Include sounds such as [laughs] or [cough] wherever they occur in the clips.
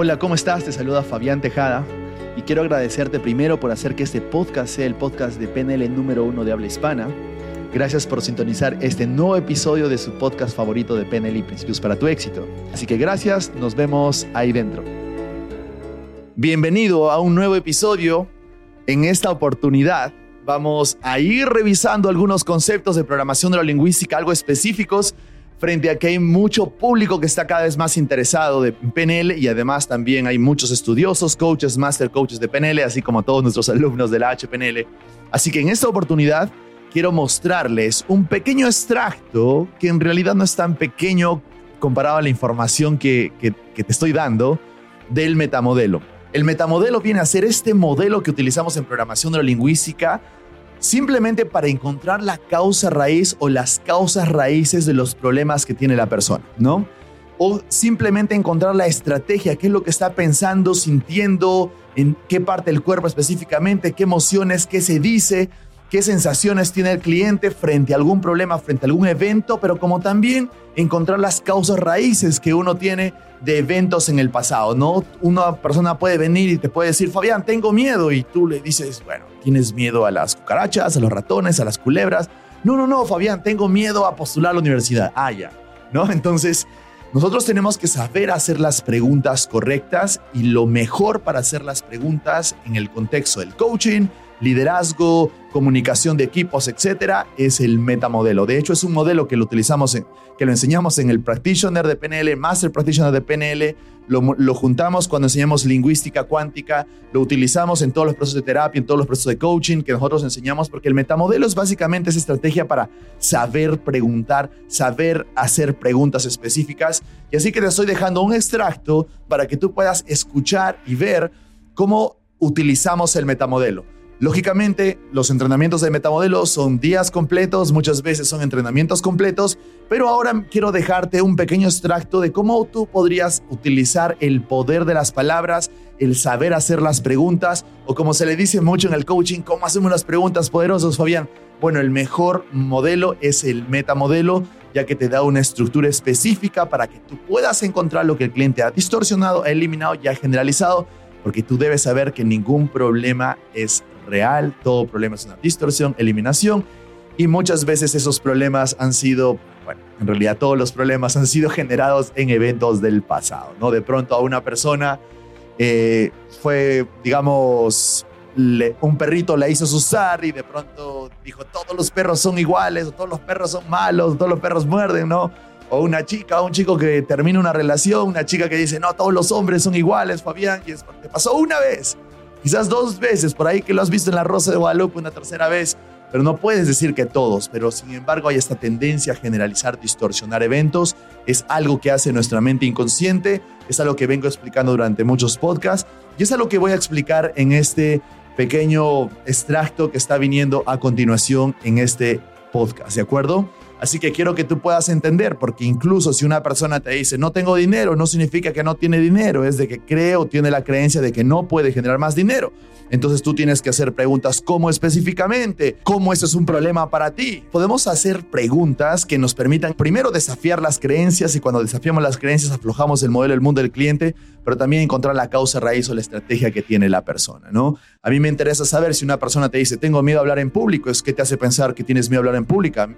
Hola, ¿cómo estás? Te saluda Fabián Tejada y quiero agradecerte primero por hacer que este podcast sea el podcast de PNL número uno de habla hispana. Gracias por sintonizar este nuevo episodio de su podcast favorito de PNL y Principios para tu éxito. Así que gracias, nos vemos ahí dentro. Bienvenido a un nuevo episodio. En esta oportunidad vamos a ir revisando algunos conceptos de programación neurolingüística, algo específicos frente a que hay mucho público que está cada vez más interesado de PNL y además también hay muchos estudiosos, coaches, master coaches de PNL, así como todos nuestros [laughs] alumnos de la HPNL. Así que en esta oportunidad quiero mostrarles un pequeño extracto que en realidad no es tan pequeño comparado a la información que, que, que te estoy dando del metamodelo. El metamodelo viene a ser este modelo que utilizamos en programación neurolingüística simplemente para encontrar la causa raíz o las causas raíces de los problemas que tiene la persona, ¿no? O simplemente encontrar la estrategia, qué es lo que está pensando, sintiendo, en qué parte del cuerpo específicamente, qué emociones, qué se dice, qué sensaciones tiene el cliente frente a algún problema, frente a algún evento, pero como también encontrar las causas raíces que uno tiene de eventos en el pasado, ¿no? Una persona puede venir y te puede decir, Fabián, tengo miedo, y tú le dices, bueno, tienes miedo a las cucarachas, a los ratones, a las culebras. No, no, no, Fabián, tengo miedo a postular a la universidad. Ah, ya, ¿no? Entonces, nosotros tenemos que saber hacer las preguntas correctas y lo mejor para hacer las preguntas en el contexto del coaching, liderazgo, comunicación de equipos, etcétera, es el metamodelo. De hecho, es un modelo que lo utilizamos, en, que lo enseñamos en el Practitioner de PNL, Master Practitioner de PNL, lo, lo, juntamos cuando enseñamos lingüística cuántica, lo utilizamos en todos los procesos de terapia, en todos los procesos de coaching que nosotros enseñamos, porque el metamodelo es básicamente esa estrategia para saber preguntar, saber hacer preguntas específicas. Y así que te estoy dejando un extracto para que tú puedas escuchar y ver cómo utilizamos el metamodelo. Lógicamente, los entrenamientos de metamodelo son días completos, muchas veces son entrenamientos completos, pero ahora quiero dejarte un pequeño extracto de cómo tú podrías utilizar el poder de las palabras, el saber hacer las preguntas, o como se le dice mucho en el coaching, cómo hacemos las preguntas poderosas, Fabián. Bueno, el mejor modelo es el metamodelo, ya que te da una estructura específica para que tú puedas encontrar lo que el cliente ha distorsionado, ha eliminado y ha generalizado, porque tú debes saber que ningún problema es real, todo problema es una distorsión, eliminación, y muchas veces esos problemas han sido, bueno, en realidad todos los problemas han sido generados en eventos del pasado, ¿no? De pronto a una persona eh, fue, digamos, un perrito la hizo usar y de pronto dijo, todos los perros son iguales, todos los perros son malos, todos los perros muerden, ¿no? O una chica, o un chico que termina una relación, una chica que dice, no, todos los hombres son iguales, Fabián, y es, te pasó una vez quizás dos veces, por ahí que lo has visto en la Rosa de Guadalupe una tercera vez, pero no puedes decir que todos, pero sin embargo hay esta tendencia a generalizar, distorsionar eventos, es algo que hace nuestra mente inconsciente, es algo que vengo explicando durante muchos podcasts y es algo que voy a explicar en este pequeño extracto que está viniendo a continuación en este podcast, ¿de acuerdo? Así que quiero que tú puedas entender, porque incluso si una persona te dice no tengo dinero, no significa que no tiene dinero, es de que cree o tiene la creencia de que no puede generar más dinero. Entonces tú tienes que hacer preguntas ¿cómo específicamente, cómo eso es un problema para ti. Podemos hacer preguntas que nos permitan primero desafiar las creencias y cuando desafiamos las creencias aflojamos el modelo del mundo del cliente, pero también encontrar la causa raíz o la estrategia que tiene la persona, ¿no? A mí me interesa saber si una persona te dice tengo miedo a hablar en público, es que te hace pensar que tienes miedo a hablar en público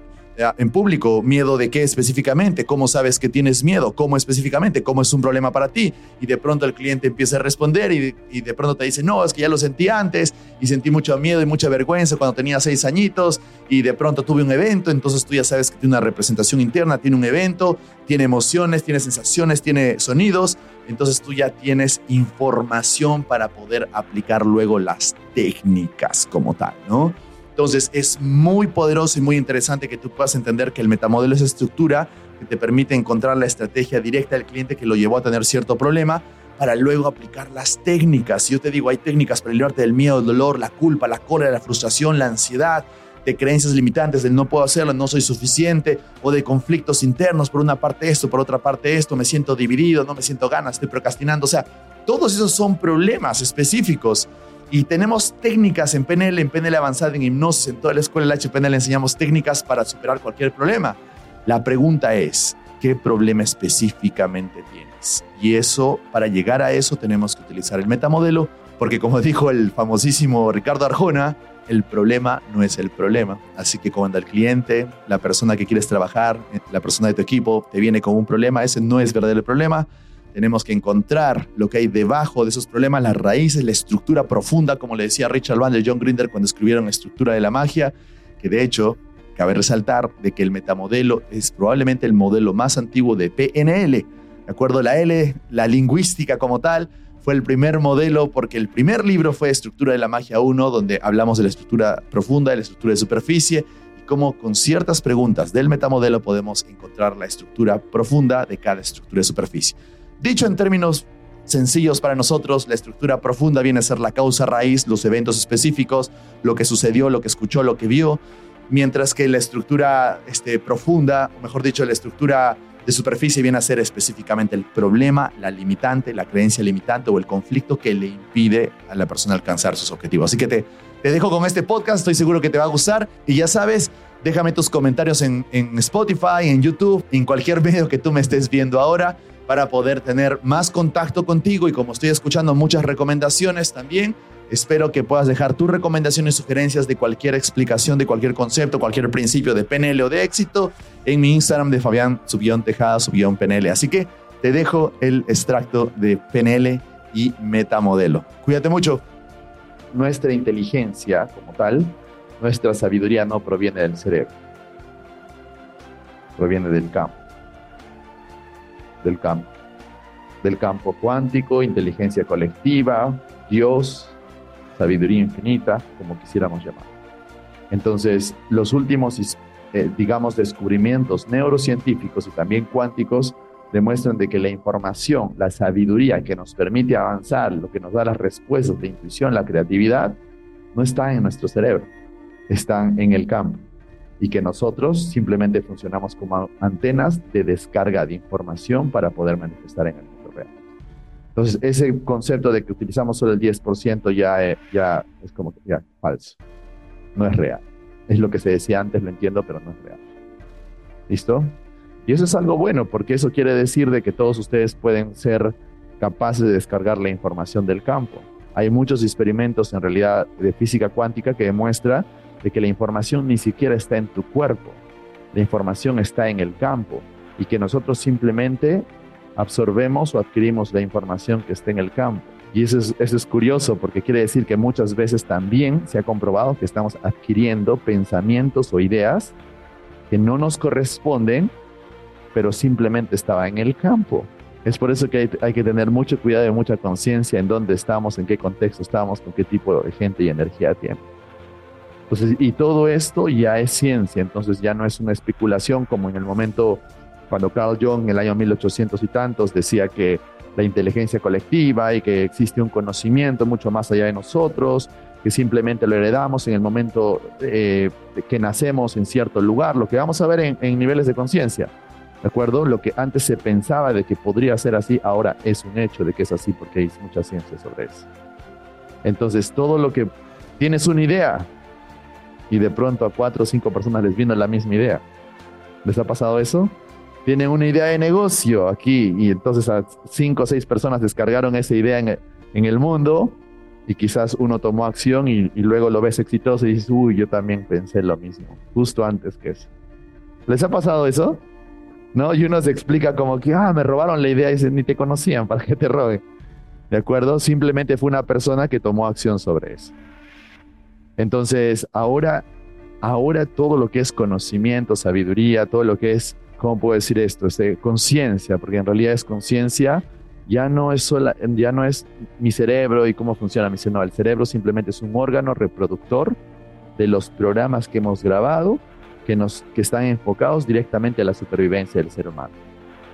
en público, miedo de qué específicamente, cómo sabes que tienes miedo, cómo específicamente, cómo es un problema para ti. Y de pronto el cliente empieza a responder y, de pronto te dice, no, es que ya lo sentí antes y sentí mucho miedo y mucha vergüenza cuando tenía seis añitos y de pronto tuve un evento, entonces tú ya sabes que tiene una representación interna, tiene un evento, tiene emociones, tiene sensaciones, tiene sonidos, entonces tú ya tienes información para poder aplicar luego las técnicas como tal, ¿no? Entonces es muy poderoso y muy interesante que tú puedas entender que el metamodelo es estructura que te permite encontrar la estrategia directa del cliente que lo llevó a tener cierto problema para luego aplicar las técnicas. Yo te digo, hay técnicas para librarte del miedo, el dolor, la culpa, la cólera, la frustración, la ansiedad, de creencias limitantes, del no puedo hacerlo, no soy suficiente, o de conflictos internos, por una parte esto, por otra parte esto, me siento dividido, no me siento ganas, estoy procrastinando. O sea, todos esos son problemas específicos y tenemos técnicas en PNL, en PNL avanzada, en hipnosis, en toda la escuela de HPNL enseñamos técnicas para superar cualquier problema. La pregunta es, qué problema específicamente tienes. Y eso, para llegar a eso, tenemos que utilizar el metamodelo, porque como [laughs] dijo el famosísimo Ricardo Arjona, el problema no es el problema. Así que cuando el cliente, la persona que quieres trabajar, la persona de tu equipo, te viene con un problema, ese no es verdadero problema. Tenemos que encontrar lo que hay debajo de esos problemas, las raíces, la estructura profunda, como le decía Richard Bandler y John Grinder cuando escribieron estructura de la magia, que de hecho cabe resaltar de que el metamodelo es probablemente el modelo más antiguo de PNL. De acuerdo, la L, la lingüística como tal, fue el primer modelo porque el primer libro fue Estructura de la Magia 1, donde hablamos de la estructura profunda, de la estructura de superficie y cómo con ciertas preguntas del metamodelo podemos encontrar la estructura profunda de cada estructura de superficie. Dicho en términos sencillos para nosotros, la estructura profunda viene a ser la causa raíz, los eventos específicos, lo que sucedió, lo que escuchó, lo que vio, mientras que la estructura este, profunda, o mejor dicho, la estructura de superficie viene a ser específicamente el problema, la limitante, la creencia limitante o el conflicto que le impide a la persona alcanzar sus objetivos. Así que te, te dejo con este podcast, estoy seguro que te va a gustar y ya sabes, déjame tus comentarios en, en Spotify, en YouTube, en cualquier [laughs] medio que tú me estés viendo ahora para poder tener más contacto contigo y como estoy escuchando muchas recomendaciones también, espero que puedas dejar tus recomendaciones sugerencias de cualquier explicación, de cualquier concepto, cualquier principio de PNL o de éxito en mi Instagram de Fabián Subión Tejada Subión PNL. Así que te dejo el extracto de PNL y metamodelo. Cuídate mucho. Nuestra inteligencia como tal, nuestra sabiduría no proviene del cerebro, proviene del campo del campo, del campo cuántico, inteligencia colectiva, Dios, sabiduría infinita, como quisiéramos llamar. Entonces, los últimos, eh, digamos, descubrimientos neurocientíficos y también cuánticos demuestran de que la información, la sabiduría que nos permite avanzar, lo que nos da las respuestas de intuición, la creatividad, no está en nuestro cerebro, están en el campo y que nosotros simplemente funcionamos como antenas de descarga de información para poder manifestar en el mundo real. Entonces, ese concepto de que utilizamos solo el 10% ya, eh, ya es como que ya falso. No es real. Es lo que se decía antes, lo entiendo, pero no es real. ¿Listo? Y eso es algo bueno, porque eso quiere decir de que todos ustedes pueden ser capaces de descargar la información del campo. Hay muchos experimentos en realidad de física cuántica que demuestra de que la información ni siquiera está en tu cuerpo, la información está en el campo y que nosotros simplemente absorbemos o adquirimos la información que está en el campo. Y eso es, curioso porque quiere decir que muchas veces también se ha comprobado que estamos adquiriendo pensamientos o ideas que no nos corresponden, pero simplemente estaba en el campo. Es por eso que hay, hay que tener mucho cuidado y mucha conciencia en dónde estamos, en qué contexto estamos, con qué tipo de gente y energía tiene y todo esto ya es ciencia, entonces ya no es una especulación como en el momento cuando Carl Jung en el año 1800 y tantos decía que la inteligencia colectiva y que existe un conocimiento mucho más allá de nosotros, que simplemente lo heredamos en el momento eh, que nacemos en cierto lugar, lo que vamos a ver en, en niveles de conciencia. ¿De acuerdo? Lo que antes se pensaba de que podría ser así, ahora es un hecho de que es así porque hay mucha ciencia sobre eso. Entonces, todo lo que tienes una idea, y de pronto a cuatro o cinco personas les vino la misma idea. ¿Les ha pasado eso? Tienen una idea de negocio aquí y entonces a cinco o seis personas descargaron esa idea en, el mundo y quizás uno tomó acción y, luego lo ves exitoso y dices, uy, yo también pensé lo mismo, justo antes que eso. ¿Les ha pasado eso? ¿No? Y uno se explica como que, ah, me robaron la idea y dicen, ni te conocían, [laughs] ¿para que te roben? ¿De acuerdo? Simplemente fue una persona que tomó acción sobre eso. Entonces, ahora, ahora todo lo que es conocimiento, sabiduría, todo lo que es, ¿cómo puedo decir esto? Este, conciencia, porque en realidad es conciencia, ya no es ya no es mi cerebro y cómo funciona mi cerebro. El cerebro simplemente es un órgano reproductor de los programas que hemos grabado que, nos, que están enfocados directamente a la supervivencia del ser humano.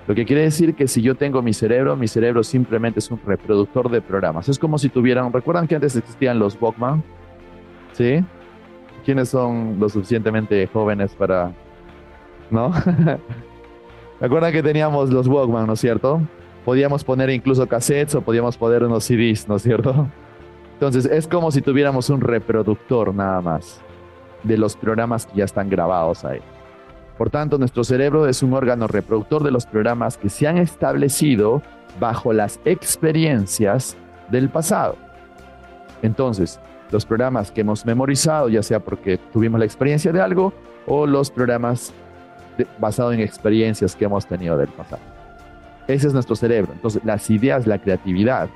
Lo que quiere decir que si yo tengo mi cerebro, mi cerebro simplemente es un reproductor de programas. Es como si tuvieran, ¿recuerdan que antes existían los Walkman? ¿Sí? ¿Quiénes son lo suficientemente jóvenes para... ¿No? [laughs] ¿Me acuerdan que teníamos los Walkman, ¿no es cierto? Podíamos poner incluso cassettes o podíamos poner unos CDs, ¿no es cierto? Entonces es como si tuviéramos un reproductor nada más de los programas que ya están grabados ahí. Por tanto, nuestro cerebro es un órgano reproductor de los programas que se han establecido bajo las experiencias del pasado. Entonces, los programas que hemos memorizado, ya sea porque tuvimos la experiencia de algo o los programas basados en experiencias que hemos tenido del pasado. Ese es nuestro cerebro. Entonces, las ideas, la creatividad,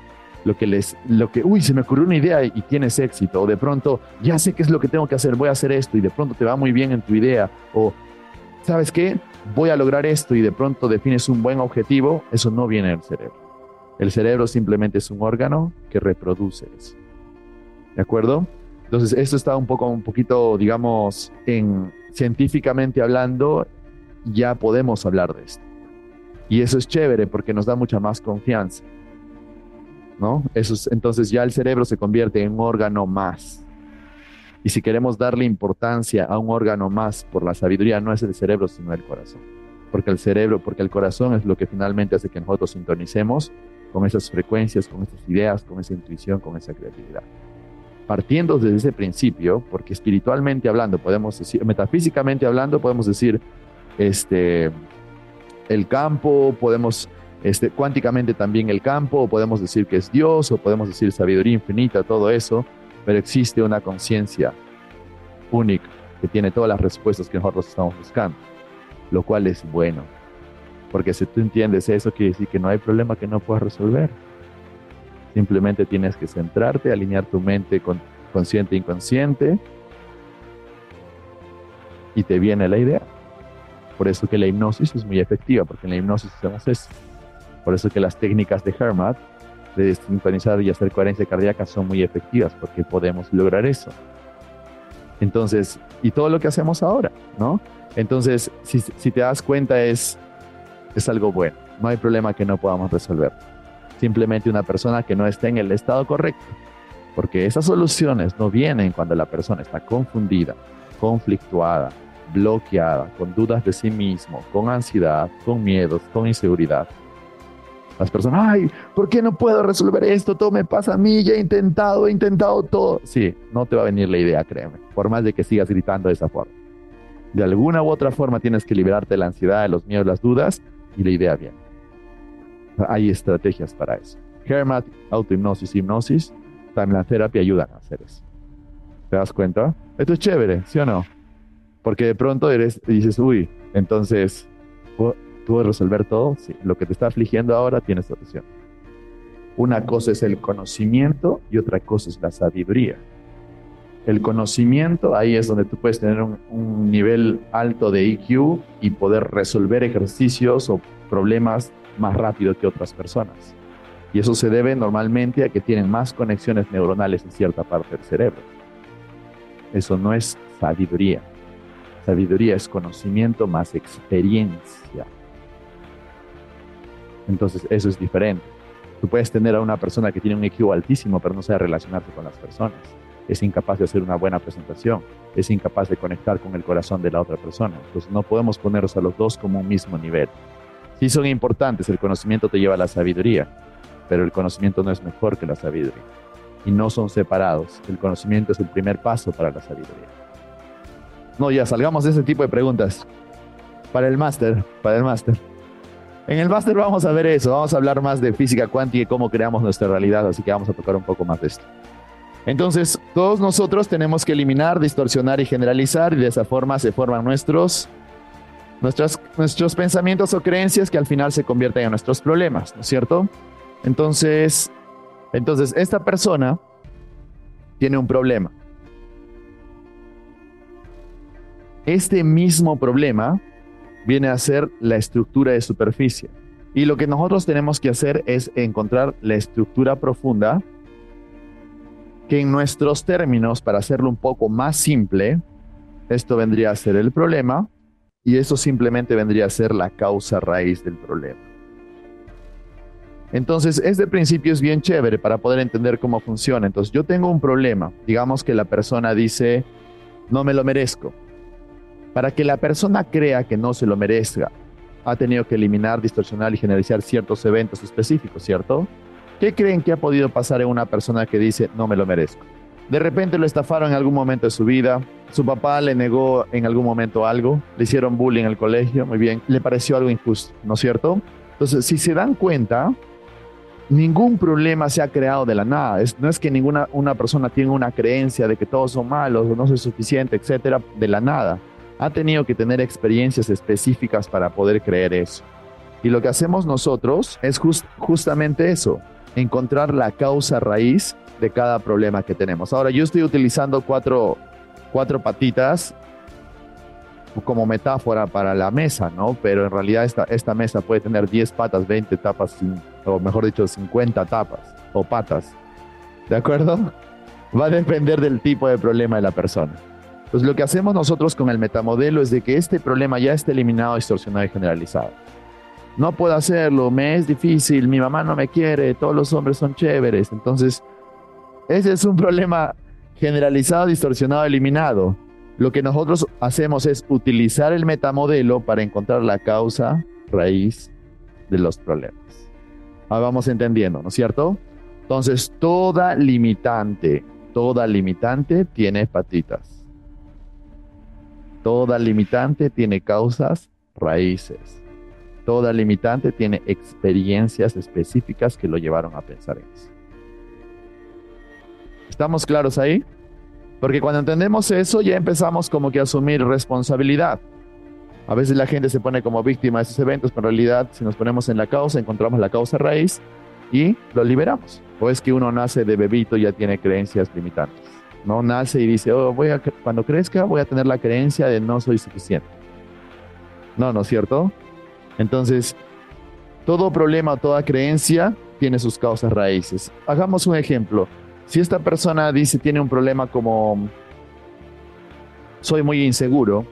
lo que les, lo que, uy, se me ocurrió una idea y tienes éxito, o de pronto, ya sé qué es lo que tengo que hacer, voy a hacer esto, y de pronto te va muy bien en tu idea, o, ¿sabes qué? Voy a lograr esto, y de pronto defines un buen objetivo, eso no viene del cerebro. El cerebro simplemente es un órgano que reproduce eso. ¿De acuerdo? Entonces, esto está un poco, un poquito, digamos, en científicamente hablando, ya podemos hablar de esto. Y eso es chévere porque nos da mucha más confianza. ¿No? Eso entonces ya el cerebro se convierte en un órgano más. Y si queremos darle importancia a un órgano más por la sabiduría, no es el cerebro, sino el corazón. Porque el cerebro, porque el corazón es lo que finalmente hace que nosotros sintonicemos con esas frecuencias, con esas ideas, con esa intuición, con esa creatividad partiendo desde ese principio, porque espiritualmente hablando, podemos decir, metafísicamente hablando, podemos decir, este, el campo, podemos, este, cuánticamente también el campo, podemos decir que es Dios, o podemos decir sabiduría infinita, todo eso, pero existe una conciencia única que tiene todas las respuestas que nosotros estamos buscando, lo cual es bueno, porque si tú entiendes eso, quiere decir que no hay problema que no puedas resolver. Simplemente tienes que centrarte, alinear tu mente con consciente e inconsciente y te viene la idea. Por eso que la hipnosis es muy efectiva, porque en la hipnosis hacemos eso. Por eso que las técnicas de Hermat, de sincronizar y hacer coherencia cardíaca, son muy efectivas, porque podemos lograr eso. Entonces, y todo lo que hacemos ahora, ¿no? Entonces, si, si te das cuenta, es, es algo bueno. No hay problema que no podamos resolver simplemente una persona que no esté en el estado correcto. Porque esas soluciones no vienen cuando la persona está confundida, conflictuada, bloqueada, con dudas de sí mismo, con ansiedad, con miedos, con inseguridad. Las personas, ay, ¿por qué no puedo resolver esto? Todo me pasa a mí, ya he intentado, he intentado todo. Sí, no te va a venir la idea, créeme, por más de que sigas gritando de esa forma. De alguna u otra forma tienes que liberarte de la ansiedad, de los miedos, las dudas, y la idea viene. Hay estrategias para eso. Hermat, autohipnosis, hipnosis, timeline therapy ayudan a hacer eso. ¿Te das cuenta? Esto es chévere, ¿sí o no? Porque de pronto eres, dices, uy, entonces, ¿puedo resolver todo? Sí, lo que te está afligiendo ahora tiene solución. Una cosa es el conocimiento y otra cosa es la sabiduría. El conocimiento, ahí es donde tú puedes tener un nivel alto de IQ y poder resolver ejercicios o problemas más rápido que otras personas. Y eso se debe normalmente a que tienen más conexiones neuronales en cierta parte del cerebro. Eso no es sabiduría. Sabiduría es conocimiento más experiencia. Entonces, eso es diferente. Tú puedes tener a una persona que tiene un IQ altísimo, pero no sabe relacionarse con las personas. Es incapaz de hacer una buena presentación. Es incapaz de conectar con el corazón de la otra persona. Entonces, no podemos ponerlos a los dos como un mismo nivel. Sí son importantes, el conocimiento te lleva a la sabiduría, pero el conocimiento no es mejor que la sabiduría. Y no son separados. El conocimiento es el primer paso para la sabiduría. No, ya salgamos de ese tipo de preguntas. Para el máster, para el máster. En el máster vamos a ver eso, vamos a hablar más de física cuántica y cómo creamos nuestra realidad, así que vamos a tocar un poco más de esto. Entonces, todos nosotros tenemos que eliminar, distorsionar y generalizar y de esa forma se forman nuestros nuestros pensamientos o creencias que al final se convierten en nuestros problemas, ¿no es cierto? Entonces, entonces esta persona tiene un problema. Este mismo problema viene a ser la estructura de superficie. Y lo que nosotros tenemos que hacer es encontrar la estructura profunda que en nuestros términos, para hacerlo un poco más simple, esto vendría a ser el problema, y eso simplemente vendría a ser la causa raíz del problema. Entonces, este principio es bien chévere para poder entender cómo funciona. Entonces, yo tengo un problema. Digamos que la persona dice, no me lo merezco. Para que la persona crea que no se lo merezca, ha tenido que eliminar, distorsionar y generalizar ciertos eventos específicos, ¿cierto? ¿Qué creen que ha podido pasar en una persona que dice, no me lo merezco? De repente lo estafaron en algún momento de su vida, su papá le negó en algún momento algo, le hicieron bullying en el colegio, muy bien, le pareció algo injusto, ¿no es cierto? Entonces, si se dan cuenta, ningún problema se ha creado de la nada. no es que ninguna una persona tenga una creencia de que todos son malos o no soy suficiente, etcétera, de la nada. Ha tenido que tener experiencias específicas para poder creer eso. Y lo que hacemos nosotros es justamente eso, encontrar la causa raíz de cada problema que tenemos. Ahora, yo estoy utilizando cuatro, cuatro patitas como metáfora para la mesa, ¿no? Pero en realidad esta, esta mesa puede tener 10 patas, 20 tapas, o mejor dicho, 50 tapas o patas. ¿De acuerdo? [laughs] Va a depender del tipo de problema de la persona. Pues lo que hacemos nosotros con el metamodelo es de que este problema ya esté eliminado, distorsionado y generalizado. No puedo hacerlo, me es difícil, mi mamá no me quiere, todos los hombres son chéveres. Entonces, ese es un problema generalizado, distorsionado, eliminado. Lo que nosotros hacemos es utilizar el metamodelo para encontrar la causa raíz de los problemas. Ahora vamos entendiendo, ¿no es cierto? Entonces, toda limitante, toda limitante tiene patitas. Toda limitante tiene causas raíces. Toda limitante tiene experiencias específicas que lo llevaron a pensar en eso. ¿Estamos claros ahí? Porque cuando entendemos eso ya empezamos como que a asumir responsabilidad. A veces la gente se pone como víctima de esos eventos, pero en realidad si nos ponemos en la causa, encontramos la causa raíz y lo liberamos. O es que uno nace de bebito y ya tiene creencias limitantes. No nace y dice, oh, voy a, cuando crezca voy a tener la creencia de no soy suficiente. No, ¿no es cierto? Entonces, todo problema toda creencia tiene sus causas raíces. Hagamos un ejemplo. Si esta persona dice tiene un problema como soy muy inseguro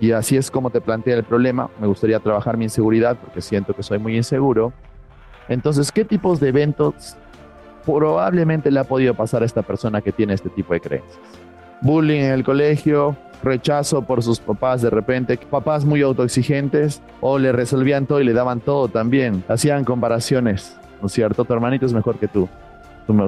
y así es como te plantea el problema, me gustaría trabajar mi inseguridad porque siento que soy muy inseguro. Entonces, ¿qué tipos de eventos probablemente le ha podido pasar a esta persona que tiene este tipo de creencias? Bullying en el colegio, rechazo por sus papás de repente, papás muy autoexigentes o le resolvían todo y le daban todo también, hacían comparaciones, ¿no es cierto? Tu hermanito es mejor que tú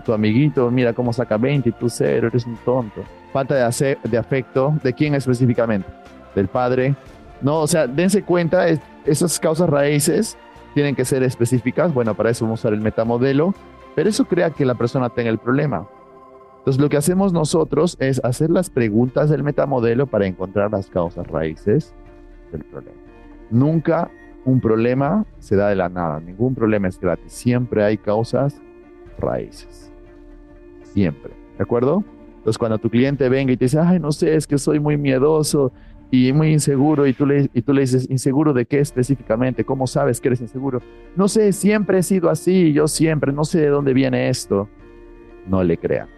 tu, amiguito, mira cómo saca 20 y tú cero, eres un tonto. Falta de, de afecto, ¿de quién específicamente? Del padre. No, o sea, dense cuenta, esas causas raíces tienen que ser específicas. Bueno, para eso vamos a usar el metamodelo, pero eso crea que la persona tenga el problema. Entonces, lo que hacemos nosotros es hacer las preguntas del metamodelo para encontrar las causas raíces del problema. Nunca un problema se da de la nada, ningún problema es gratis, siempre hay causas raíces. Siempre. ¿De acuerdo? Entonces, cuando tu cliente venga y te dice, ay, no sé, es que soy muy miedoso y muy inseguro, y tú, le, y tú le dices, ¿inseguro de qué específicamente? ¿Cómo sabes que eres inseguro? No sé, siempre he sido así, yo siempre, no sé de dónde viene esto. No le crean.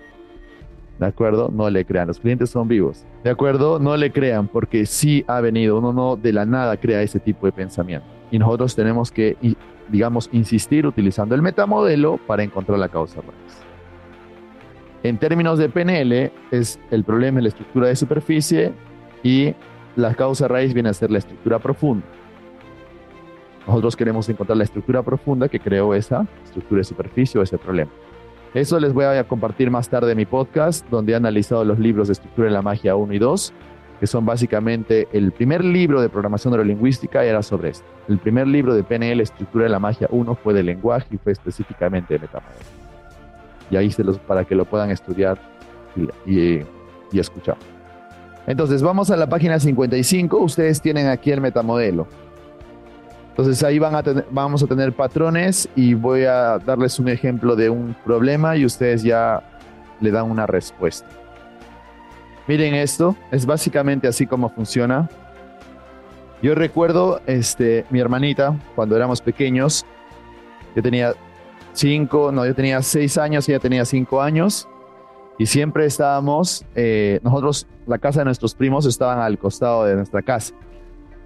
¿De acuerdo? No le crean. Los clientes son vivos. ¿De acuerdo? No le crean porque sí ha venido. Uno no de la nada crea ese tipo de pensamiento. Y nosotros tenemos que digamos, insistir utilizando el metamodelo para encontrar la causa raíz. En términos de PNL, es el problema en la estructura de superficie y la causa raíz viene a ser la estructura profunda. Nosotros queremos encontrar la estructura profunda que creó esa estructura de superficie o ese problema. Eso les voy a compartir más tarde en mi podcast, donde he analizado los libros de estructura de la magia 1 y 2 que son básicamente el primer libro de programación neurolingüística era sobre esto. El primer libro de PNL, Estructura de la Magia 1, fue de lenguaje y fue específicamente de metamodelo. Y ahí se los, para que lo puedan estudiar y, y, escuchar. Entonces, vamos a la página 55. Ustedes tienen aquí el metamodelo. Entonces, ahí van a vamos a tener patrones y voy a darles un ejemplo de un problema y ustedes ya le dan una respuesta. Miren esto, es básicamente así como funciona. Yo recuerdo, este, mi hermanita, cuando éramos pequeños, yo tenía cinco, no, yo tenía seis años, ella tenía cinco años, y siempre estábamos, eh, nosotros, la casa de nuestros primos estaban al costado de nuestra casa.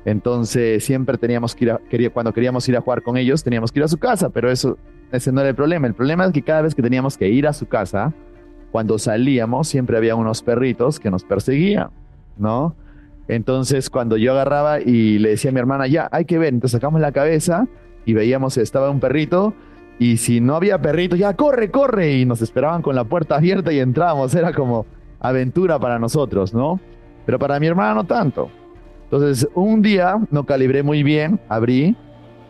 Entonces siempre teníamos que ir a, cuando queríamos ir a jugar con ellos, teníamos que ir a su casa, pero eso, ese no era el problema. El problema es que cada vez que teníamos que ir a su casa, cuando salíamos siempre había unos perritos que nos perseguían, ¿no? Entonces cuando yo agarraba y le decía a mi hermana, ya, hay que ver, entonces sacamos la cabeza y veíamos, estaba un perrito Y si no había perritos, ya corre, corre. Y nos esperaban con la puerta abierta y entramos. Era como aventura para nosotros, ¿no? Pero para mi hermana no tanto. Entonces, un día no calibré muy bien, abrí,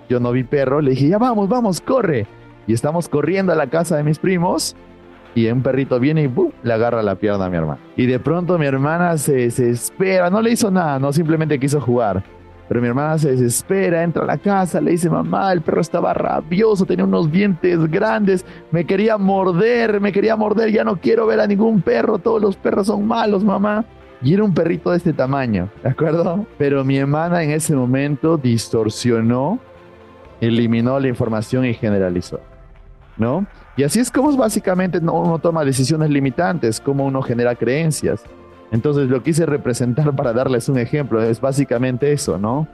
yo no vi perro, le dije, ya vamos, vamos, corre. Y estamos corriendo a la casa de mis primos y un perrito viene y le agarra la pierna a mi hermana. Y de pronto mi hermana se desespera, no le hizo nada, no simplemente quiso jugar. Pero mi hermana se desespera, entra a la casa, le dice, mamá, el perro estaba rabioso, tenía unos dientes grandes, me quería morder, me quería morder, ya no quiero ver a ningún perro, todos los perros son malos, mamá. Y era un perrito de este tamaño, ¿de acuerdo? Pero mi hermana en ese momento distorsionó, eliminó la información y generalizó, ¿no? Y así es como básicamente uno toma decisiones limitantes, como uno genera creencias. Entonces lo quise representar para darles un ejemplo, es básicamente eso, ¿no?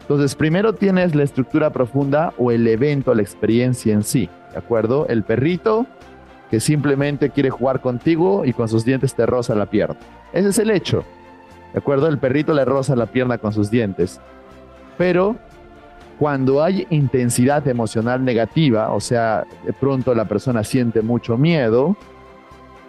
Entonces primero tienes la estructura profunda o el evento, la experiencia en sí, ¿de acuerdo? El perrito que simplemente quiere jugar contigo y con sus dientes te roza la pierna. Ese es el hecho, ¿de acuerdo? El perrito le roza la pierna con sus dientes. Pero cuando hay intensidad emocional negativa, o sea, de pronto la persona siente mucho miedo,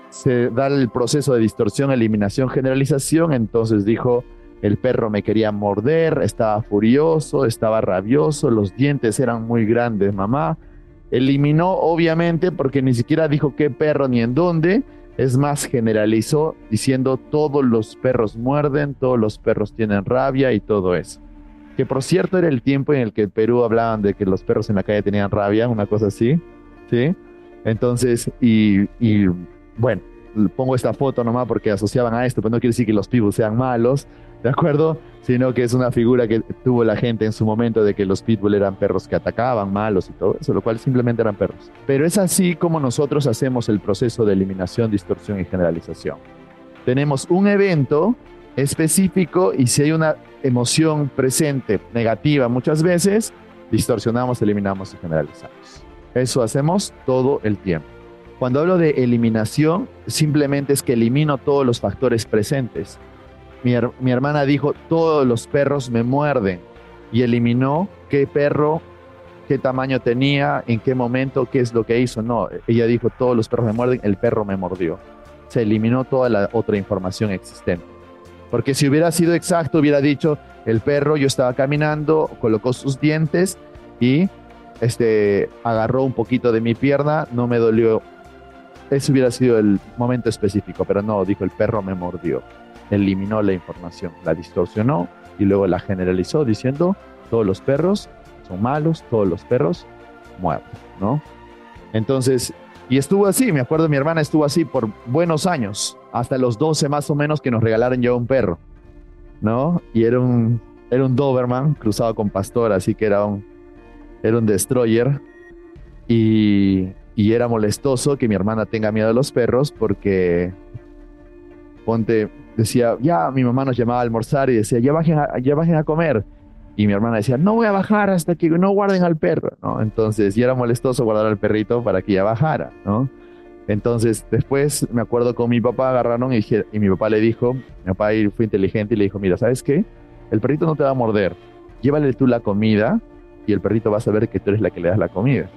se da el proceso de distorsión, eliminación, generalización, entonces dijo, el perro me quería morder, estaba furioso, estaba rabioso, los dientes eran muy grandes, mamá. Eliminó, obviamente, porque ni siquiera dijo qué perro ni en dónde, es más, generalizó diciendo todos los perros muerden, todos los perros tienen rabia y todo eso que por cierto era el tiempo en el que en Perú hablaban de que los perros en la calle tenían rabia, una cosa así, ¿sí? Entonces, y, bueno, pongo esta foto nomás porque asociaban a esto, pero no quiere decir que los pitbulls sean malos, ¿de acuerdo? Sino que es una figura que tuvo la gente en su momento de que los pitbull eran perros que atacaban, malos y todo eso, lo cual simplemente eran perros. Pero es así como nosotros hacemos el proceso de eliminación, distorsión y generalización. Tenemos un evento específico y si hay una emoción presente negativa muchas veces, distorsionamos, eliminamos y generalizamos. Eso hacemos todo el tiempo. Cuando hablo de eliminación, simplemente es que elimino todos los factores presentes. Mi, hermana dijo, todos los perros me muerden y eliminó qué perro, qué tamaño tenía, en qué momento, qué es lo que hizo. No, ella dijo, todos los perros me muerden, el perro me mordió. Se eliminó toda la otra información existente. Porque si hubiera sido exacto, hubiera dicho, el perro, yo estaba caminando, colocó sus dientes y este, agarró un poquito de mi pierna, no me dolió. Ese hubiera sido el momento específico, pero no, dijo, el perro me mordió. Eliminó la información, la distorsionó y luego la generalizó diciendo, todos los perros son malos, todos los perros mueren, ¿no? Entonces, y estuvo así, me acuerdo, mi hermana estuvo así por buenos años, hasta los 12 más o menos que nos regalaron ya un perro, ¿no? Y era un, era un Doberman cruzado con pastor, así que era un, era un destroyer. Y, y era molestoso que mi hermana tenga miedo a los perros porque, ponte, decía, ya mi mamá nos llamaba a almorzar y decía, ya bajen ya bajen a comer y mi hermana decía, no voy a bajar hasta que no guarden al perro, ¿no? Entonces, y era molestoso guardar al perrito para que ya bajara, ¿no? Entonces, después me acuerdo con mi papá agarraron y, y mi papá le dijo, mi papá fue inteligente y le dijo, mira, ¿sabes qué? El perrito no te va a morder, llévale tú la comida y el perrito va a saber que tú eres la que le das la comida.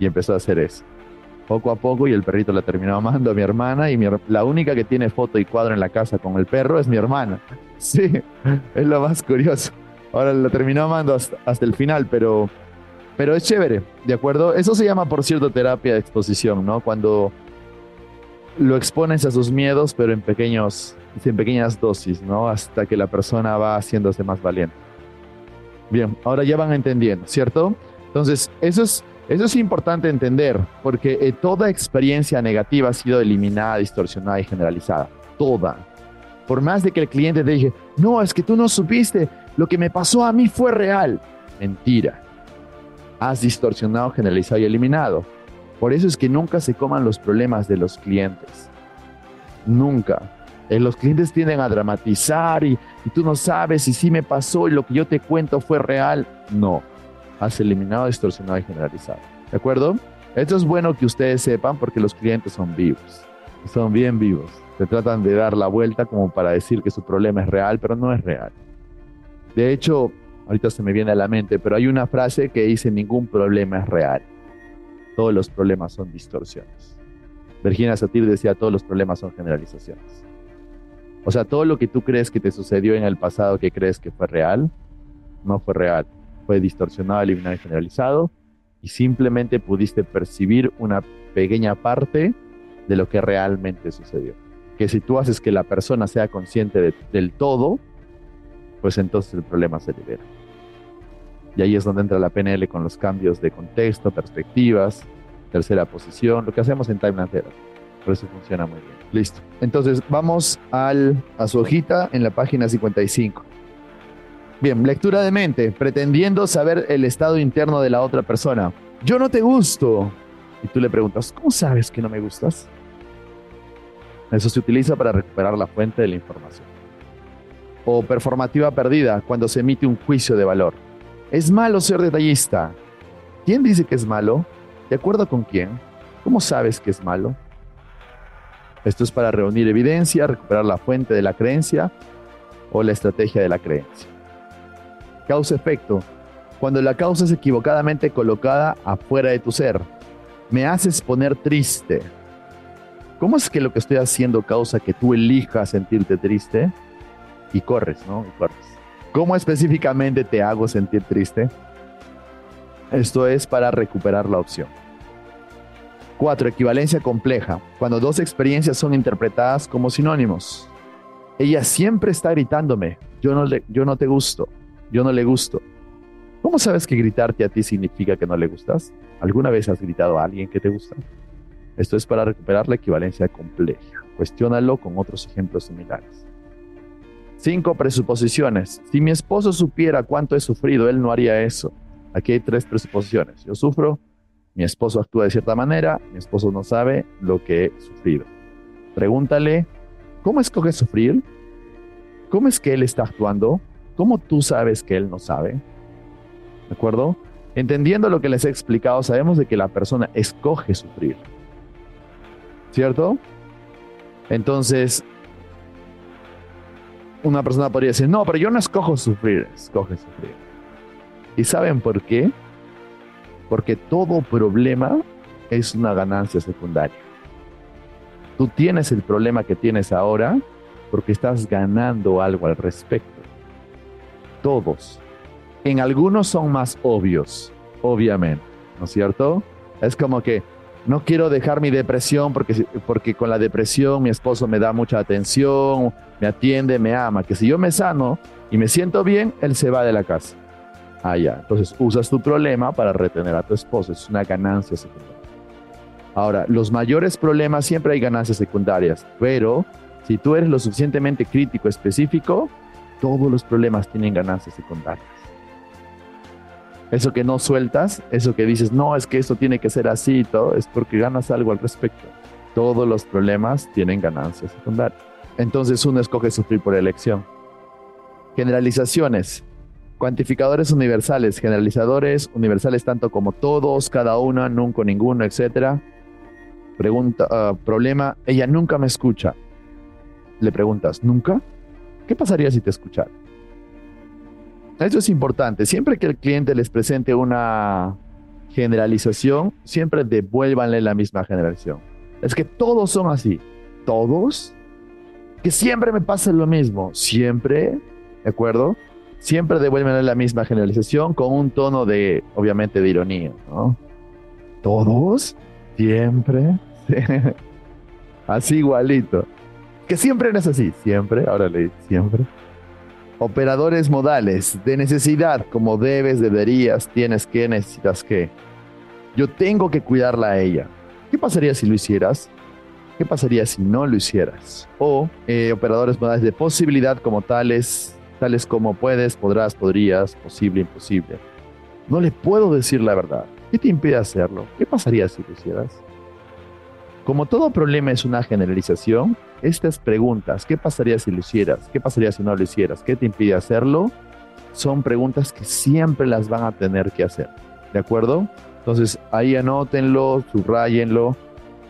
Y empezó a hacer eso. Poco a poco y el perrito la terminó amando a mi hermana y la única que tiene foto y cuadro en la casa con el perro es mi hermana. [laughs] Sí, es lo más curioso. Ahora lo terminó amando hasta, el final, pero, pero es chévere, ¿de acuerdo? Eso se llama, por cierto, terapia de exposición, ¿no? Cuando lo expones a sus miedos, pero en, pequeños, en pequeñas dosis, ¿no? Hasta que la persona va haciéndose más valiente. Bien, ahora ya van entendiendo, ¿cierto? Entonces, eso es, eso es importante entender, porque eh, toda experiencia negativa ha sido eliminada, distorsionada y generalizada. Toda. Por más de que el cliente te dije, no, es que tú no supiste, lo que me pasó a mí fue real. Mentira. Has distorsionado, generalizado y eliminado. Por eso es que nunca se coman los problemas de los clientes. Nunca. Eh, los clientes tienden a dramatizar y, y tú no sabes si sí me pasó y lo que yo te cuento fue real. No. Has eliminado, distorsionado y generalizado. ¿De acuerdo? Esto es bueno que ustedes sepan porque los clientes son vivos. Son bien vivos. Se tratan de dar la vuelta como para decir que su problema es real, pero no es real. De hecho, ahorita se me viene a la mente, pero hay una frase que dice ningún problema es real. todos los problemas son distorsiones. Virginia Satir decía, todos los problemas son generalizaciones. O sea, todo lo que tú crees que te sucedió en el pasado, que crees que fue real, no fue real. Fue distorsionado, eliminado y generalizado. Y simplemente pudiste percibir una pequeña parte de lo que realmente sucedió. Que si tú haces que la persona sea consciente del todo, pues entonces el problema se libera. Y ahí es donde entra la PNL con los cambios de contexto, perspectivas, tercera posición, lo que hacemos en Timeline Therapy. Por eso funciona muy bien. Listo. Entonces vamos al, a su hojita en la página 55. Bien, lectura de mente, pretendiendo saber el estado interno de la otra persona. Yo no te gusto. Y tú le preguntas, ¿cómo sabes que no me gustas? Eso se utiliza para recuperar la fuente de la información. O performativa perdida, cuando se emite un juicio de valor. Es malo ser detallista. ¿Quién dice que es malo? ¿De acuerdo con quién? ¿Cómo sabes que es malo? Esto es para reunir evidencia, recuperar la fuente de la creencia o la estrategia de la creencia. Causa-efecto. Cuando la causa es equivocadamente colocada afuera de tu ser, me haces poner triste. ¿Cómo es que lo que estoy haciendo causa que tú elijas sentirte triste? Y corres, ¿no? Y corres. ¿Cómo específicamente te hago sentir triste? Esto es para recuperar la opción. 4. Equivalencia compleja. Cuando dos experiencias son interpretadas como sinónimos. Ella siempre está gritándome, yo no, le, yo no te gusto, yo no le gusto. ¿Cómo sabes que gritarte a ti significa que no le gustas? ¿Alguna vez has gritado a alguien que te gusta? Esto es para recuperar la equivalencia compleja. Cuestiónalo con otros ejemplos similares. 5. Presuposiciones. Si mi esposo supiera cuánto he sufrido, él no haría eso. Aquí hay tres presuposiciones. Yo sufro, mi esposo actúa de cierta manera, mi esposo no sabe lo que he sufrido. Pregúntale, ¿cómo escoge sufrir? ¿Cómo es que él está actuando? ¿Cómo tú sabes que él no sabe? ¿De acuerdo? Entendiendo lo que les he explicado, sabemos de que la persona escoge sufrir. ¿Cierto? Entonces, una persona podría decir, no, pero yo no escojo sufrir, escoge sufrir. ¿Y saben por qué? Porque todo problema es una ganancia secundaria. Tú tienes el problema que tienes ahora porque estás ganando algo al respecto. Todos. En algunos son más obvios, obviamente, ¿no es cierto? Es como que no quiero dejar mi depresión porque, porque con la depresión mi esposo me da mucha atención, me atiende, me ama. Que si yo me sano y me siento bien, él se va de la casa. Ah, ya. Entonces usas tu problema para retener a tu esposo. Es una ganancia secundaria. Ahora, los mayores problemas siempre hay ganancias secundarias, pero si tú eres lo suficientemente crítico, específico, todos los problemas tienen ganancias secundarias. Eso que no sueltas, eso que dices, no, es que esto tiene que ser así y todo, es porque ganas algo al respecto. Todos los problemas tienen ganancias secundarias. Entonces uno escoge sufrir por elección. Generalizaciones. Cuantificadores universales, generalizadores universales tanto como todos, cada uno, nunca, ninguno, etc. Pregunta, ah, problema, ella nunca me escucha. Le preguntas, ¿nunca? ¿Qué pasaría si te escuchara? Eso es importante. Siempre que el cliente les presente una generalización, siempre devuélvanle la misma generalización. Es que todos son así. ¿Todos? Que siempre me pasa lo mismo. Siempre, ¿de acuerdo? siempre devuelven la misma generalización con un tono de, obviamente, de ironía. Todos, siempre, [laughs] así igualito. Que siempre no es así, siempre, ahora le siempre. Operadores modales, de necesidad, como debes, deberías, tienes que, necesitas que. Yo tengo que cuidarla a ella. ¿Qué pasaría si lo hicieras? ¿Qué pasaría si no lo hicieras? O eh, operadores modales de posibilidad como tales, tales como puedes, podrás, podrías, posible, imposible. No le puedo decir la verdad. ¿Qué te impide hacerlo? ¿Qué pasaría si lo hicieras? Como todo problema es una generalización, estas preguntas, ¿qué pasaría si lo hicieras? ¿Qué pasaría si no lo hicieras? ¿Qué te impide hacerlo? Son preguntas que siempre las van a tener que hacer. ¿De acuerdo? Entonces ahí anótenlo, subrayenlo.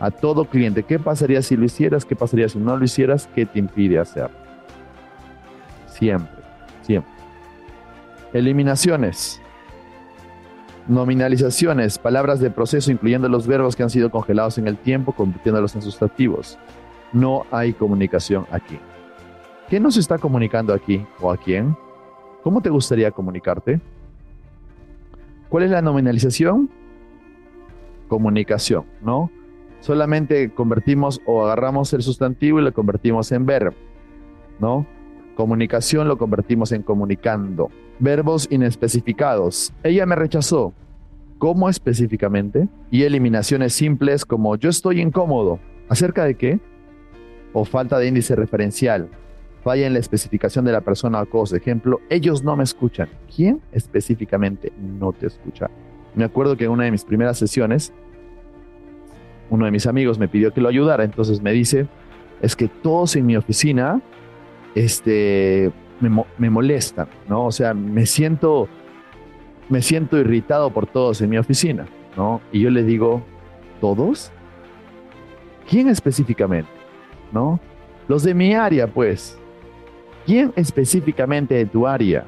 A todo cliente, ¿qué pasaría si lo hicieras? ¿Qué pasaría si no lo hicieras? ¿Qué te impide hacerlo? Siempre. Eliminaciones. Nominalizaciones, palabras de proceso incluyendo los verbos que han sido congelados en el tiempo, convirtiéndolos en sustantivos. No hay comunicación aquí. ¿Qué nos está comunicando aquí o a quién? ¿Cómo te gustaría comunicarte? ¿Cuál es la nominalización? Comunicación, ¿no? Solamente convertimos o agarramos el sustantivo y lo convertimos en verbo, ¿no? Comunicación lo convertimos en comunicando. Verbos inespecificados. Ella me rechazó. ¿Cómo específicamente? Y eliminaciones simples como yo estoy incómodo. ¿Acerca de qué? O falta de índice referencial. Falla en la especificación de la persona o cosa. Ejemplo, ellos no me escuchan. ¿Quién específicamente no te escucha? Me acuerdo que en una de mis primeras sesiones, uno de mis amigos me pidió que lo ayudara. Entonces me dice, es que todos en mi oficina este, me, me molestan, ¿no? O sea, me siento, me siento irritado por todos en mi oficina, ¿no? Y yo le digo, ¿todos? ¿Quién específicamente? ¿No? Los de mi área, pues. ¿Quién específicamente de tu área?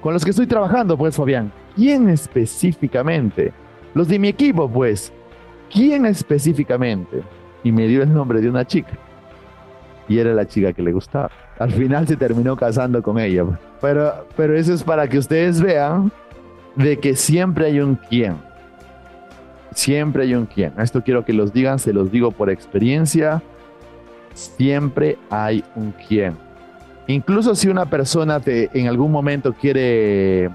Con los que estoy trabajando, pues, Fabián. ¿Quién específicamente? Los de mi equipo, pues. ¿Quién específicamente? Y me dio el nombre de una chica. Y era la chica que le gustaba. Al final se terminó casando con ella. Pero, pero eso es para que ustedes vean de que siempre hay un quién. Siempre hay un quién. Esto quiero que los digan, se los digo por experiencia. Siempre hay un quién. Incluso si una persona te, en algún momento quiere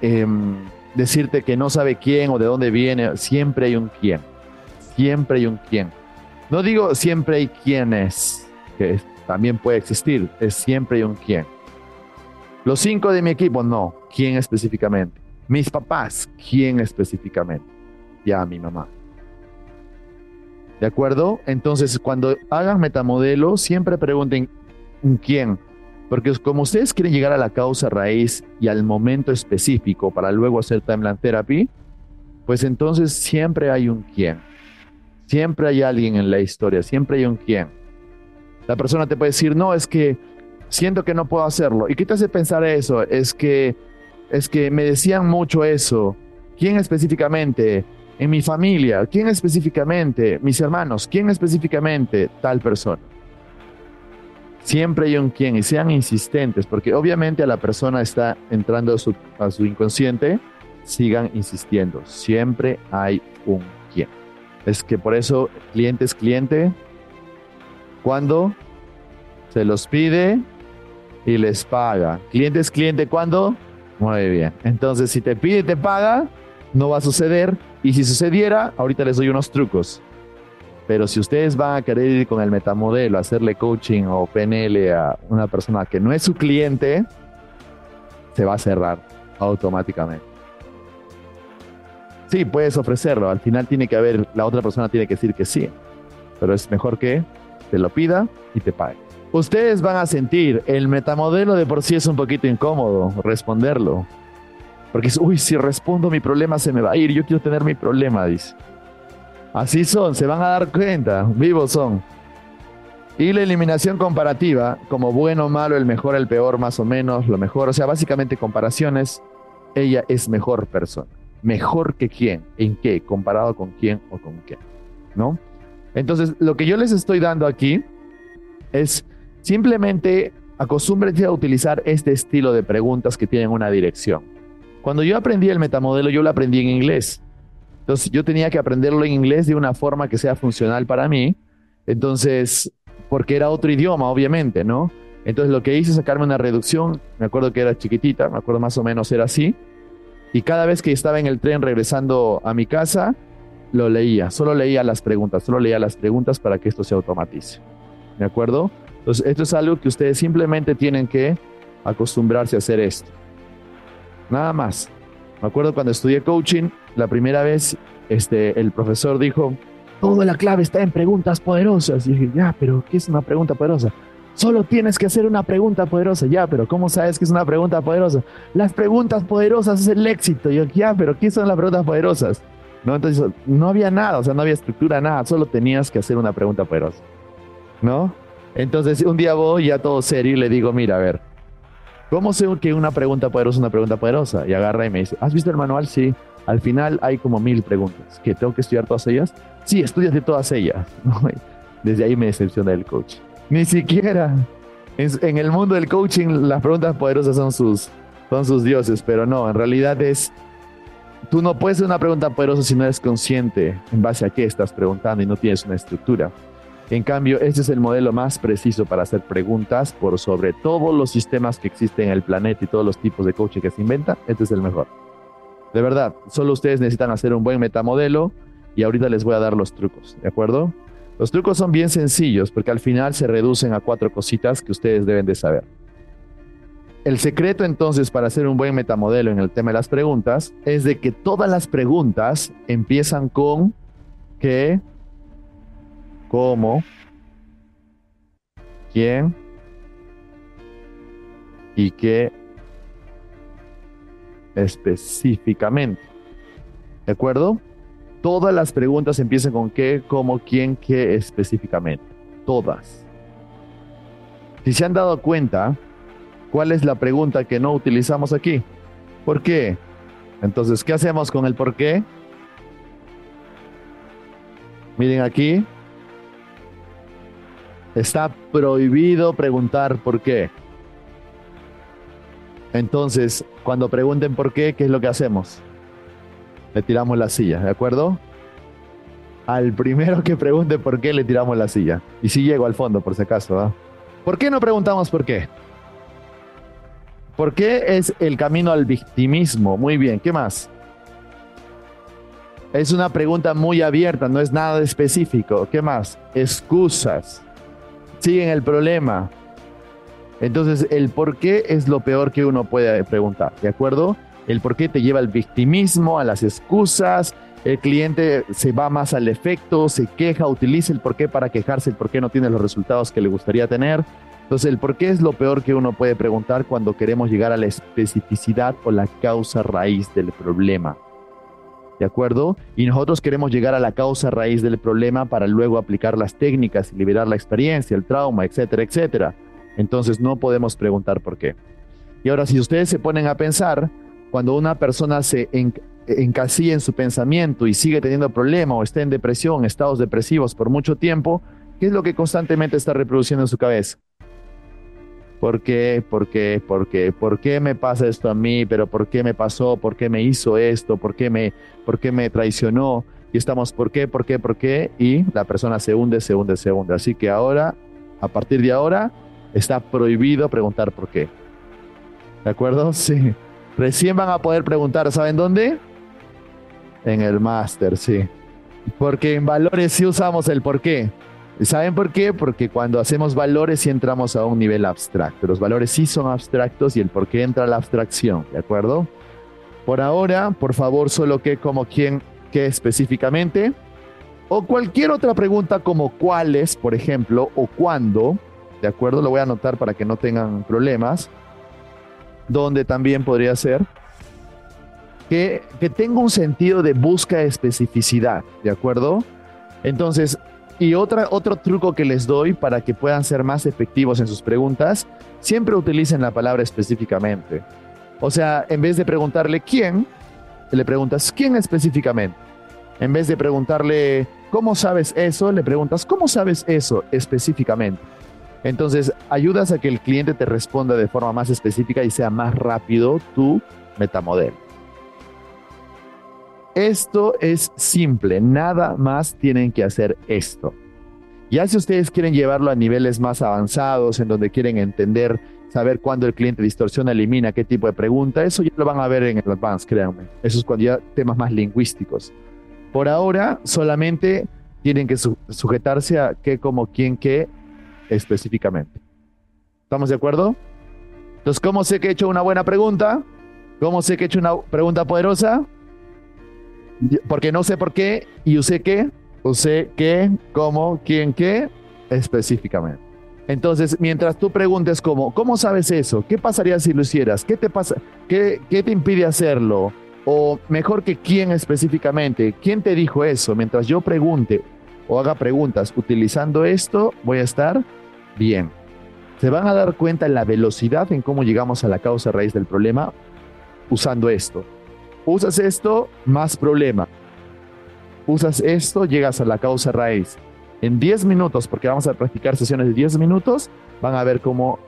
em, decirte que no sabe quién o de dónde viene, siempre hay un quién. Siempre hay un quién. No digo siempre hay quiénes, que también puede existir, es siempre hay un quién. Los cinco de mi equipo, no. ¿Quién específicamente? Mis papás, ¿quién específicamente? Ya mi mamá. ¿De acuerdo? Entonces, cuando hagan metamodelo, siempre pregunten quién. Porque como ustedes quieren llegar a la causa raíz y al momento específico para luego hacer timeline therapy, pues entonces siempre hay un quién. Siempre hay alguien en la historia, siempre hay un quién. La persona te puede decir, no, es que siento que no puedo hacerlo. ¿Y qué te hace pensar eso? Es que, es que me decían mucho eso. ¿Quién específicamente? En mi familia. ¿Quién específicamente? Mis hermanos. ¿Quién específicamente? Tal persona. Siempre hay un quién y sean insistentes, porque obviamente a la persona está entrando a su, a su inconsciente, sigan insistiendo. Siempre hay un quién. Es que por eso cliente es cliente. Cuando se los pide y les paga. Cliente es cliente cuando. Muy bien. Entonces, si te pide y te paga, no va a suceder. Y si sucediera, ahorita les doy unos trucos. Pero si ustedes van a querer ir con el metamodelo, hacerle coaching o PNL a una persona que no es su cliente, se va a cerrar automáticamente. Sí, puedes ofrecerlo. Al final tiene que haber, la otra persona tiene que decir que sí. Pero es mejor que te lo pida y te pague. Ustedes van a sentir, el metamodelo de por sí es un poquito incómodo responderlo. Porque es, uy, si respondo mi problema se me va a ir, yo quiero tener mi problema, dice. Así son, se van a dar cuenta, vivos son. Y la eliminación comparativa, como bueno, malo, el mejor, el peor, más o menos, lo mejor, o sea, básicamente comparaciones, ella es mejor persona mejor que quién, en qué, comparado con quién o con qué, ¿no? Entonces, lo que yo les estoy dando aquí es simplemente acostúmbrense a utilizar este estilo de preguntas que tienen una dirección. Cuando yo aprendí el metamodelo, yo lo aprendí en inglés. Entonces, yo tenía que aprenderlo en inglés de una forma que sea funcional para mí. Entonces, porque era otro idioma, obviamente, ¿no? Entonces, lo que hice es sacarme una reducción. Me acuerdo que era chiquitita, me acuerdo más o menos era así y cada vez que estaba en el tren regresando a mi casa, lo leía, solo leía las preguntas, solo leía las preguntas para que esto se automatice. ¿De acuerdo? Entonces, esto es algo que ustedes simplemente tienen que acostumbrarse a hacer esto. Nada más. Me acuerdo cuando estudié coaching, la primera vez, este, el profesor dijo, toda la clave está en preguntas poderosas. Y dije, ya, pero ¿qué es una pregunta poderosa? Solo tienes que hacer una pregunta poderosa. Ya, pero ¿cómo sabes que es una pregunta poderosa? Las preguntas poderosas es el éxito. Yo, ya, pero ¿qué son las preguntas poderosas? ¿No? Entonces, no había nada, o sea, no había estructura, nada. Solo tenías que hacer una pregunta poderosa. ¿No? Entonces, un día voy ya todo serio y le digo, mira, a ver, ¿cómo sé que una pregunta poderosa es una pregunta poderosa? Y agarra y me dice, ¿has visto el manual? Sí. Al final hay como mil preguntas. ¿Que tengo que estudiar todas ellas? Sí, estudias todas ellas. [laughs] Desde ahí me decepciona el coach. Ni siquiera. En, el mundo del coaching las preguntas poderosas son sus, son sus dioses, pero no, en realidad es... Tú no puedes hacer una pregunta poderosa si no eres consciente en base a qué estás preguntando y no tienes una estructura. En cambio, este es el modelo más preciso para hacer preguntas por sobre todos los sistemas que existen en el planeta y todos los tipos de coaching que se inventan. Este es el mejor. De verdad, solo ustedes necesitan hacer un buen metamodelo y ahorita les voy a dar los trucos, ¿de acuerdo? Los trucos son bien sencillos porque al final se reducen a cuatro cositas que ustedes deben de saber. El secreto entonces para hacer un buen metamodelo en el tema de las preguntas es de que todas las preguntas empiezan con qué, cómo, quién y qué específicamente. ¿De acuerdo? Todas las preguntas empiezan con qué, cómo, quién, qué específicamente. Todas. Si se han dado cuenta, ¿cuál es la pregunta que no utilizamos aquí? ¿Por qué? Entonces, ¿qué hacemos con el por qué? Miren aquí. Está prohibido preguntar por qué. Entonces, cuando pregunten por qué, ¿qué es lo que hacemos? Le tiramos la silla, ¿de acuerdo? Al primero que pregunte por qué, le tiramos la silla. Y si llego al fondo, por si acaso. ¿ah? ¿Por qué no preguntamos por qué? ¿Por qué es el camino al victimismo? Muy bien, ¿qué más? Es una pregunta muy abierta, no es nada específico. ¿Qué más? Excusas. Siguen el problema. Entonces, el por qué es lo peor que uno puede preguntar, ¿de acuerdo? El por qué te lleva al victimismo, a las excusas. El cliente se va más al efecto, se queja, utiliza el por qué para quejarse, el por qué no tiene los resultados que le gustaría tener. Entonces, el por qué es lo peor que uno puede preguntar cuando queremos llegar a la especificidad o la causa raíz del problema. ¿De acuerdo? Y nosotros queremos llegar a la causa raíz del problema para luego aplicar las técnicas y liberar la experiencia, el trauma, etcétera, etcétera. Entonces no podemos preguntar por qué. Y ahora, si ustedes se ponen a pensar, cuando una persona se encasilla en su pensamiento y sigue teniendo problemas o está en depresión, estados depresivos por mucho tiempo, ¿qué es lo que constantemente está reproduciendo en su cabeza? ¿Por qué? ¿Por qué? ¿Por qué? ¿Por qué me pasa esto a mí? ¿Pero por qué me pasó? ¿Por qué me hizo esto? ¿Por qué me, por qué me traicionó? Y estamos, ¿por qué? ¿Por qué? ¿Por qué? Y la persona se hunde, se hunde, se hunde. Así que ahora, a partir de ahora, está prohibido preguntar por qué. ¿De acuerdo? [laughs] Sí. Recién van a poder preguntar, ¿saben dónde? En el máster, sí. Porque en valores sí usamos el por qué. ¿Saben por qué? Porque cuando hacemos valores sí entramos a un nivel abstracto. Los valores sí son abstractos y el por qué entra a la abstracción, ¿de acuerdo? Por ahora, por favor, solo qué, como, quién, qué específicamente. O cualquier otra pregunta como cuáles, por ejemplo, o cuándo, ¿de acuerdo? Lo voy a anotar para que no tengan problemas donde también podría ser que, que tenga un sentido de busca especificidad, ¿de acuerdo? Entonces, y otra, otro truco que les doy para que puedan ser más efectivos en sus preguntas, siempre utilicen la palabra específicamente. O sea, en vez de preguntarle quién, le preguntas quién específicamente. En vez de preguntarle cómo sabes eso, le preguntas cómo sabes eso específicamente. Entonces, ayudas a que el cliente te responda de forma más específica y sea más rápido tu metamodelo. Esto es simple, nada más tienen que hacer esto. Ya si ustedes quieren llevarlo a niveles más avanzados, en donde quieren entender, saber cuándo el cliente distorsiona, elimina, qué tipo de pregunta, eso ya lo van a ver en el Advanced, créanme. Eso es cuando ya temas más lingüísticos. Por ahora, solamente tienen que sujetarse a qué, como, quién, qué específicamente. ¿Estamos de acuerdo? Entonces, ¿cómo sé que he hecho una buena pregunta? ¿Cómo sé que he hecho una pregunta poderosa? Porque no sé por qué y usé qué, usé qué, cómo, quién, qué, específicamente. Entonces, mientras tú preguntes cómo, ¿cómo sabes eso? ¿Qué pasaría si lo hicieras? ¿Qué te pasa? ¿Qué, qué te impide hacerlo? O mejor que quién específicamente, ¿quién te dijo eso? Mientras yo pregunte, o haga preguntas utilizando esto, voy a estar bien. Se van a dar cuenta en la velocidad en cómo llegamos a la causa raíz del problema usando esto. Usas esto, más problema. Usas esto, llegas a la causa raíz. En 10 minutos, porque vamos a practicar sesiones de 10 minutos, van a ver cómo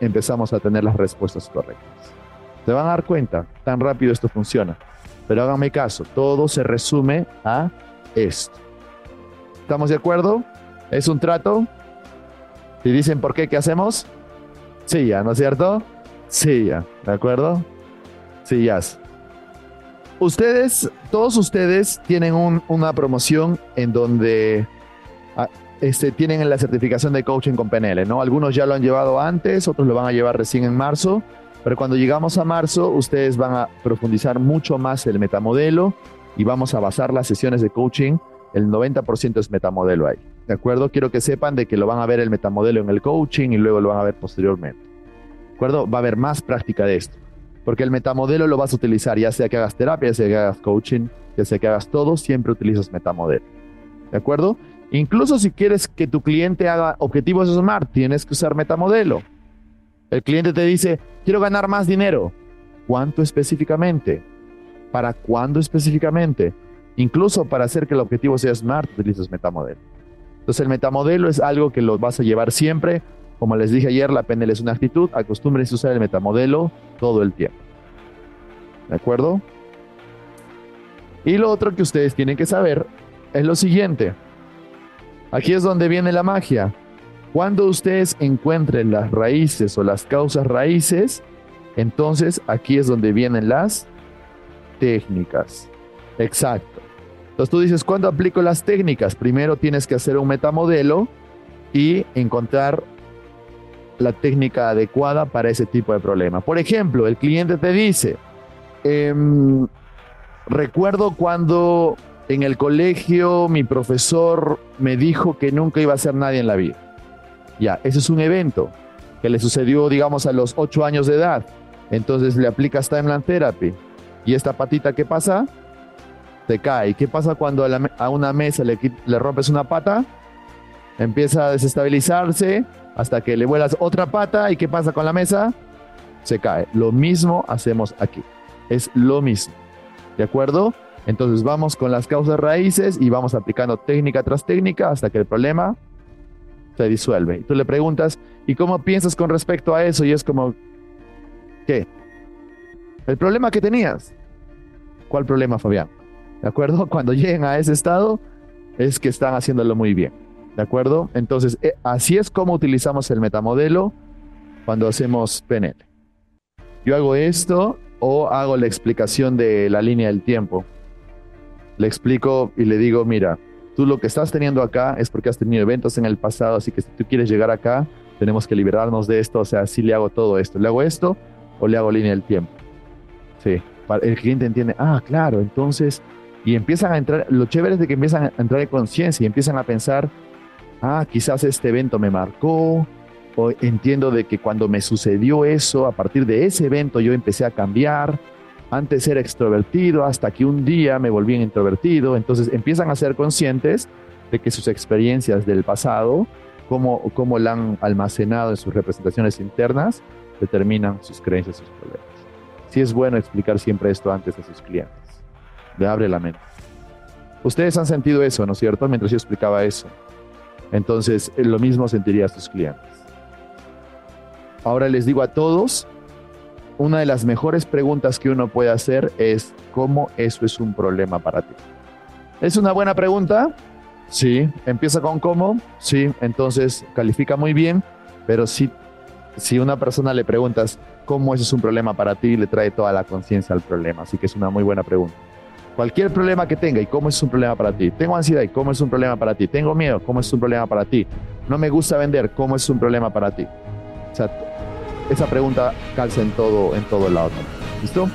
empezamos a tener las respuestas correctas. Se van a dar cuenta, tan rápido esto funciona. Pero háganme caso, todo se resume a esto. ¿Estamos de acuerdo? ¿Es un trato? Si dicen por qué, ¿qué hacemos? Sí, ya, ¿no es cierto? Sí, ya, ¿de acuerdo? Sí, ya. Ustedes, todos ustedes tienen una promoción en donde ah, este, tienen la certificación de coaching con PNL, ¿no? Algunos ya lo han llevado antes, otros lo van a llevar recién en marzo, pero cuando llegamos a marzo, ustedes van a profundizar mucho más el metamodelo y vamos a basar las sesiones de coaching, el 90% es metamodelo ahí, ¿de acuerdo? Quiero que sepan de que lo van a ver el metamodelo en el coaching y luego lo van a ver posteriormente, ¿de acuerdo? Va a haber más práctica de esto, porque el metamodelo lo vas a utilizar ya sea que hagas terapia, ya sea que hagas coaching, ya sea que hagas todo, siempre utilizas metamodelo, ¿de acuerdo? Incluso si quieres que tu cliente haga objetivos SMART, tienes que usar metamodelo. El cliente te dice, quiero ganar más dinero. ¿Cuánto específicamente? ¿Para cuándo específicamente? Incluso para hacer que el objetivo sea SMART, utilizas metamodelo. Entonces el metamodelo es algo que lo vas a llevar siempre. Como les dije ayer, la PNL es una actitud. Acostúmbrense a usar el metamodelo todo el tiempo. ¿De acuerdo? Y lo otro que ustedes tienen que saber es lo siguiente. Aquí es donde viene la magia. Cuando ustedes encuentren las raíces o las causas raíces, entonces aquí es donde vienen las técnicas. Exacto. Entonces tú dices, ¿cuándo aplico las técnicas? Primero tienes que hacer un metamodelo y encontrar la técnica adecuada para ese tipo de problema. Por ejemplo, el cliente te dice, em, recuerdo cuando en el colegio mi profesor me dijo que nunca iba a ser nadie en la vida. Ya, ese es un evento que le sucedió, digamos, a los 8 años de edad. Entonces le aplicas Timeline Therapy. ¿Y esta patita qué pasa? Te cae. ¿Qué pasa cuando a, una mesa le, le rompes una pata? Empieza a desestabilizarse hasta que le vuelas otra pata. ¿Y qué pasa con la mesa? Se cae. Lo mismo hacemos aquí. Es lo mismo. ¿De acuerdo? Entonces vamos con las causas raíces y vamos aplicando técnica tras técnica hasta que el problema se disuelve. Y tú le preguntas, ¿y cómo piensas con respecto a eso? Y es como, ¿qué? El problema que tenías. ¿Cuál problema, Fabián? ¿De acuerdo? [laughs] Cuando lleguen a ese estado, es que están haciéndolo muy bien. ¿De acuerdo? Entonces, eh, así es como utilizamos el metamodelo cuando hacemos PNL. Yo hago esto o hago la explicación de la línea del tiempo le explico y le digo, mira, tú lo que estás teniendo acá es porque has tenido eventos en el pasado, así que si tú quieres llegar acá, tenemos que liberarnos de esto, o sea, si le hago todo esto, le hago esto o le hago línea del tiempo. Sí, el cliente entiende, ah, claro, entonces, y empiezan a entrar, lo chévere es de que empiezan a entrar en conciencia y empiezan a pensar, ah, quizás este evento me marcó, o entiendo de que cuando me sucedió eso, a partir de ese evento yo empecé a cambiar, antes era extrovertido hasta que un día me volví introvertido. Entonces empiezan a ser conscientes de que sus experiencias del pasado, cómo, cómo la han almacenado en sus representaciones internas, determinan sus creencias y sus problemas. Sí es bueno explicar siempre esto antes a sus clientes. Le abre la mente. Ustedes han sentido eso, ¿no es cierto? Mientras yo explicaba eso. Entonces, lo mismo sentiría a sus clientes. Ahora les digo a todos una de las mejores preguntas que uno puede hacer es cómo eso es un problema para ti. ¿Es una buena pregunta? Sí. ¿Empieza con cómo? Sí. Entonces califica muy bien, pero si, si una persona le preguntas cómo eso es un problema para ti, le trae toda la conciencia al problema. Así que es una muy buena pregunta. Cualquier problema que tenga y cómo es un problema para ti. Tengo ansiedad cómo es un problema para ti. Tengo miedo, cómo es un problema para ti. No me gusta vender, cómo es un problema para ti. O esa pregunta calza en todo, en todo el lado. ¿Listo?